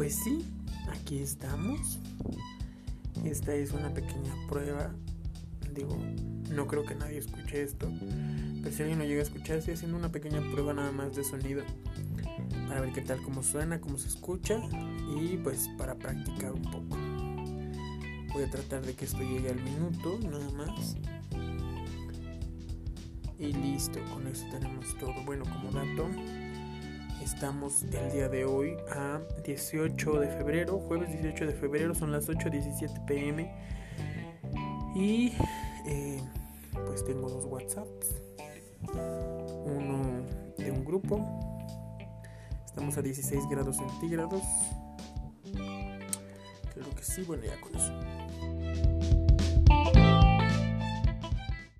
Pues sí, aquí estamos. Esta es una pequeña prueba. Digo, no creo que nadie escuche esto. Pero si alguien no llega a escuchar, estoy haciendo una pequeña prueba nada más de sonido. Para ver qué tal, cómo suena, cómo se escucha. Y pues para practicar un poco. Voy a tratar de que esto llegue al minuto, nada más. Y listo, con eso tenemos todo. Bueno, como dato, estamos el día de hoy a 18 de febrero, jueves 18 de febrero, son las 8.17 pm. Y eh, pues tengo dos WhatsApps. Uno de un grupo. Estamos a 16 grados centígrados. Creo que sí, bueno, ya con eso.